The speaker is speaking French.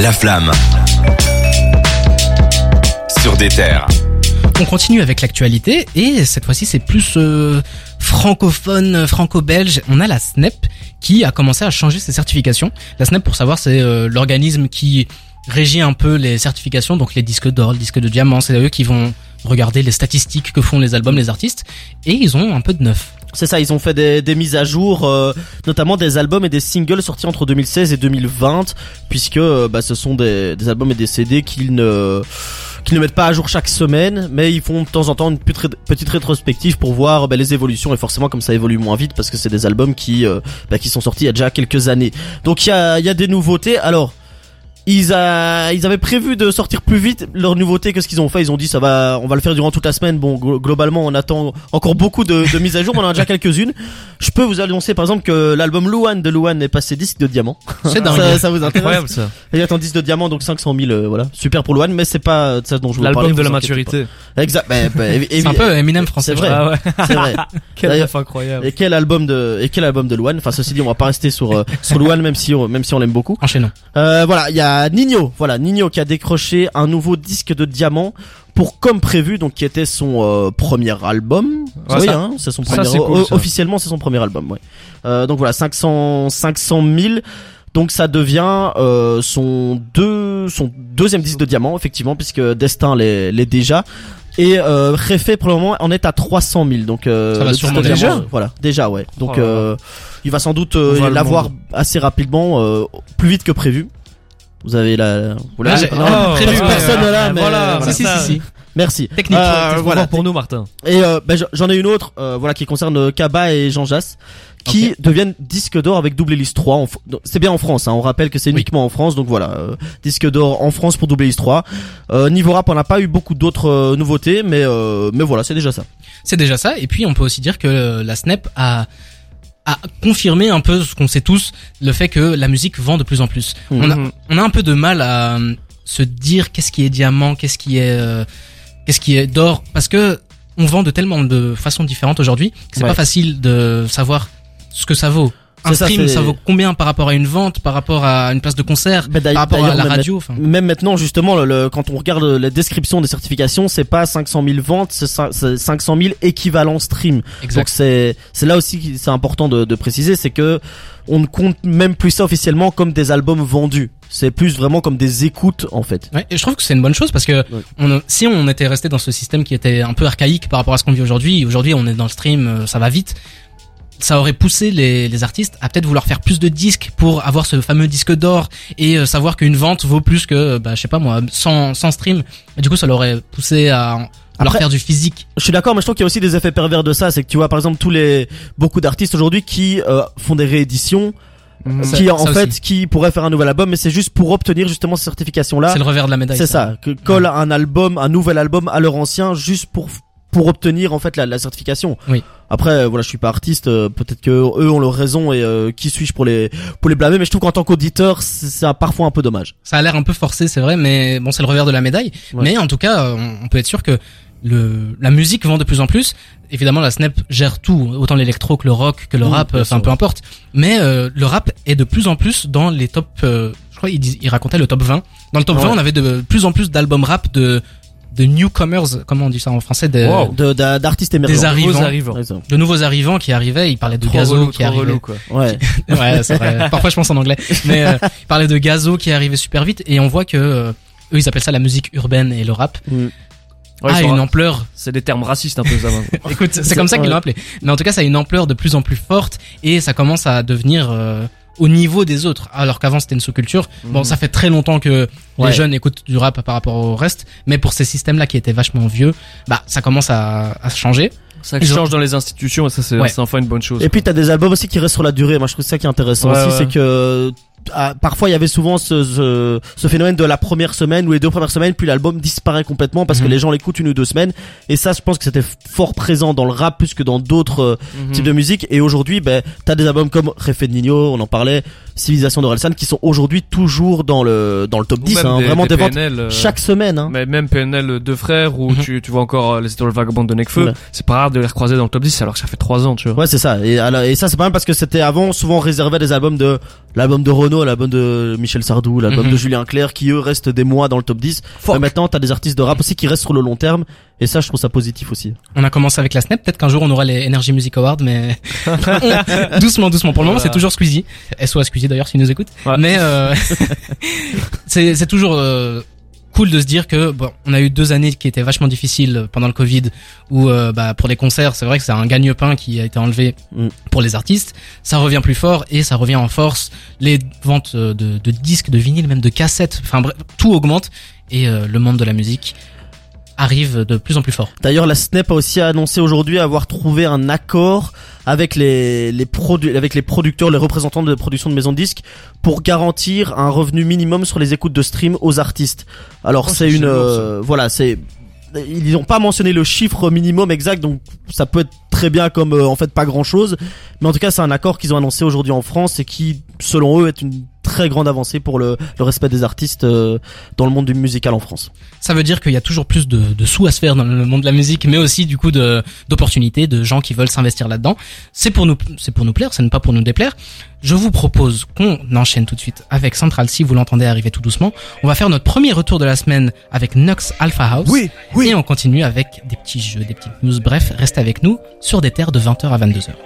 La flamme. Sur des terres. On continue avec l'actualité et cette fois-ci c'est plus euh, francophone, franco-belge. On a la SNEP qui a commencé à changer ses certifications. La SNEP pour savoir c'est euh, l'organisme qui régit un peu les certifications, donc les disques d'or, les disques de diamant, c'est eux qui vont regarder les statistiques que font les albums, les artistes, et ils ont un peu de neuf. C'est ça, ils ont fait des, des mises à jour, euh, notamment des albums et des singles sortis entre 2016 et 2020, puisque euh, bah, ce sont des, des albums et des CD qu'ils ne qu'ils ne mettent pas à jour chaque semaine, mais ils font de temps en temps une petite, rétrospective pour voir bah, les évolutions et forcément comme ça évolue moins vite parce que c'est des albums qui euh, bah, qui sont sortis il y a déjà quelques années. Donc il y a, il y a des nouveautés. Alors ils, a, ils avaient prévu de sortir plus vite leur nouveauté que ce qu'ils ont fait. Ils ont dit ça va, on va le faire durant toute la semaine. Bon, globalement, on attend encore beaucoup de, de mises à jour. On en a déjà quelques-unes. Je peux vous annoncer par exemple que l'album Luan de Luan est passé disque de diamant. C'est dingue. ça, ça vous intéresse Incroyable ça. Il attend disque de diamant donc 500 000 euh, voilà super pour Luan mais c'est pas ça dont je vous parlais. L'album de la maturité. pas. Exact. bah, bah, évi- C'est un peu Eminem français. C'est vrai. Ah ouais. C'est vrai. Quel incroyable. Et quel album de et quel album de Luan? Enfin ceci dit on va pas rester sur euh, sur Luan même si on, même si on l'aime beaucoup. Enchaînons. Euh, voilà, il y a Nino, voilà, Nino qui a décroché un nouveau disque de diamant pour comme prévu, donc qui était son euh, premier album. Ouais, oui, hein, c'est son premier. cool, ça. officiellement, c'est son premier album. Ouais. Euh, donc voilà, 500 500 000. Donc ça devient euh, son deux son deuxième disque de diamant effectivement puisque Destin l'est déjà. Et euh, Réfé pour le moment en est à 300 000 donc euh, Ça va sûrement de diamant, déjà voilà déjà ouais donc Oh euh, il va sans doute l'avoir assez rapidement plus vite que prévu vous avez la vous l'avez j'ai- Non, Ah, prévu, personne ouais, là ouais, mais voilà, voilà. Si, si, si, si. merci Technique. Euh, voilà pour nous Martin. et euh, ben, j'en ai une autre euh, voilà qui concerne euh, Kaba et Jean Jass qui Ok. deviennent disque d'or avec Double Hélice 3 en Fr- donc, c'est bien en France hein, on rappelle que c'est Oui. uniquement en France donc voilà euh, disque d'or en France pour Double Hélice 3 euh, niveau rap on n'a pas eu beaucoup d'autres euh, nouveautés mais euh, mais voilà c'est déjà ça C'est déjà ça. Et puis on peut aussi dire que euh, la Snap a a confirmé un peu ce qu'on sait tous, le fait que la musique vend de plus en plus. On a Mhm. on a un peu de mal à euh, se dire qu'est-ce qui est diamant, qu'est-ce qui est euh, qu'est-ce qui est d'or parce que on vend de tellement de façons différentes aujourd'hui que c'est Ouais. pas facile de savoir ce que ça vaut. Un ça, stream, ça, vaut combien par rapport à une vente, par rapport à une place de concert, d'ailleurs- par rapport à la même radio. Enfin, même maintenant justement le, le- quand on regarde la description des certifications c'est pas 500 000 ventes c'est cin- c'est 500 000 équivalents stream Donc exact. c'est c'est là aussi que c'est important de, de préciser, c'est que on ne compte même plus ça officiellement comme des albums vendus. C'est plus vraiment comme des écoutes en fait. Ouais, et je trouve que c'est une bonne chose parce que Ouais. on, si on était resté dans ce système qui était un peu archaïque par rapport à ce qu'on vit aujourd'hui, aujourd'hui on est dans le stream, euh, ça va vite, ça aurait poussé les, les artistes à peut-être vouloir faire plus de disques pour avoir ce fameux disque d'or et euh, savoir qu'une vente vaut plus que, bah, je sais pas moi, 100, 100 streams. Et du coup, ça l'aurait poussé à, à leur faire du physique. Je suis d'accord, mais je trouve qu'il y a aussi des effets pervers de ça. C'est que tu vois par exemple tous les beaucoup d'artistes aujourd'hui qui euh, font des rééditions, Ça- qui en ça fait aussi. qui pourraient faire un nouvel album, mais c'est juste pour obtenir justement ces certifications là. C'est le revers de la médaille. C'est ça, que colle un album, un nouvel album à leur ancien juste pour pour obtenir en fait la, la certification. Oui. Après euh, voilà, je suis pas artiste, euh, peut-être que eux ont leur raison et euh, qui suis-je pour les pour les blâmer, mais je trouve qu'en tant qu'auditeur, c'est c'est parfois un peu dommage. Ça a l'air un peu forcé, c'est vrai, mais bon, c'est le revers de la médaille. Ouais. Mais en tout cas, euh, on, on peut être sûr que le, la musique vend de plus en plus. Évidemment, la Snap gère tout, autant l'électro que le rock, que le Mmh, rap, enfin peu importe. Mais euh, le rap est de plus en plus dans les top. euh, je crois il, dis- il racontait le top 20. Dans le top Ouais. 20, on avait de plus en plus d'albums rap de de newcomers, comment on dit ça en français, des, Wow. De d'a- d'artistes des émergents. arrivants, Nouveaux arrivants. Exemple. de nouveaux arrivants qui arrivaient. Il parlait de Trop Gazo relou, qui trop arrivait. relou, quoi. Ouais. Ouais, c'est vrai. Parfois, je pense en anglais. Mais euh, il parlait de Gazo qui arrivait super vite et on voit que euh, eux, ils appellent ça la musique urbaine et le rap Mm. Ouais, a ils sont- une ampleur. C'est des termes racistes un peu ça. Écoute, c'est comme ça qu'ils l'ont appelé. Mais en tout cas, ça a une ampleur de plus en plus forte et ça commence à devenir euh, au niveau des autres. Alors qu'avant, c'était une sous-culture. Bon, Mhm. ça fait très longtemps que Ouais. les jeunes écoutent du rap par rapport au reste. Mais pour ces systèmes-là qui étaient vachement vieux, bah, ça commence à, à changer. Ça Ils ont- change dans les institutions et ça c'est Ouais. c'est enfin une bonne chose. Et puis t'as des albums aussi qui restent sur la durée. Moi je trouve ça qui est intéressant Ouais, aussi, ouais. c'est que ah, parfois il y avait souvent ce, ce, ce phénomène de la première semaine ou les deux premières semaines, puis l'album disparaît complètement parce Mhm. que les gens l'écoutent une ou deux semaines. Et ça, je pense que c'était fort présent dans le rap plus que dans d'autres euh, Mhm. types de musique. Et aujourd'hui, ben t'as des albums comme Refé de Nino, on en parlait, Civilisation de Relsan, qui sont aujourd'hui toujours dans le dans le top Ou 10. même hein, vraiment des ventes PNL, euh, chaque semaine. Hein. Mais même PNL deux frères où Mhm. tu, tu vois encore euh, les étoiles vagabondes de Necfeu, Ouais. c'est pas rare de les recroiser dans le top 10 alors que ça fait 3 ans, tu vois. Ouais, c'est ça. Et, alors- et ça, c'est pas mal parce que c'était avant souvent réservé à des albums de l'album de Renault Renault, l'album de Michel Sardou, l'album Mhm. de Julien Clerc, qui eux restent des mois dans le top 10. Fuck. Mais maintenant, t'as des artistes de rap aussi qui restent sur le long terme. Et ça, je trouve ça positif aussi. On a commencé avec la Snap, peut-être qu'un jour on aura les Energy Music Awards, mais doucement, doucement. Pour le moment, Voilà. c'est toujours Squeezie. SOS Squeezie d'ailleurs, s'il nous écoute. Ouais. Mais euh, c'est c'est toujours euh, cool de se dire que bon, on a eu deux années qui étaient vachement difficiles pendant le Covid, où euh, bah, pour les concerts, c'est vrai que c'est un gagne-pain qui a été enlevé Mm. pour les artistes. Ça revient plus fort et ça revient en force. Les ventes euh, de, de disques, de vinyles, même de cassettes, enfin bref, tout augmente et euh, le monde de la musique arrive de plus en plus fort. D'ailleurs, la SNEP a aussi annoncé aujourd'hui avoir trouvé un accord avec les, les produ- avec les producteurs, les représentants de production de maisons de disques pour garantir un revenu minimum sur les écoutes de stream aux artistes. Alors Oh, c'est une, euh, voilà, c'est, ils n'ont pas mentionné le chiffre minimum exact, donc ça peut être très bien comme euh, en fait pas grand chose, mais en tout cas c'est un accord qu'ils ont annoncé aujourd'hui en France et qui, selon eux, est une très grande avancée pour le, le respect des artistes euh, dans le monde du musical en France. Ça veut dire qu'il y a toujours plus de, de sous à se faire dans le monde de la musique, mais aussi du coup d'opportunités, de gens qui veulent s'investir là-dedans. C'est pour nous, c'est pour nous plaire, ce n'est pas pour nous déplaire. Je vous propose qu'on enchaîne tout de suite avec Central si vous l'entendez arriver tout doucement. On va faire notre premier retour de la semaine avec Nox Alpha House. Oui, oui. Et on continue avec des petits jeux, des petites news. Bref, restez avec nous sur des terres de 20h à 22h.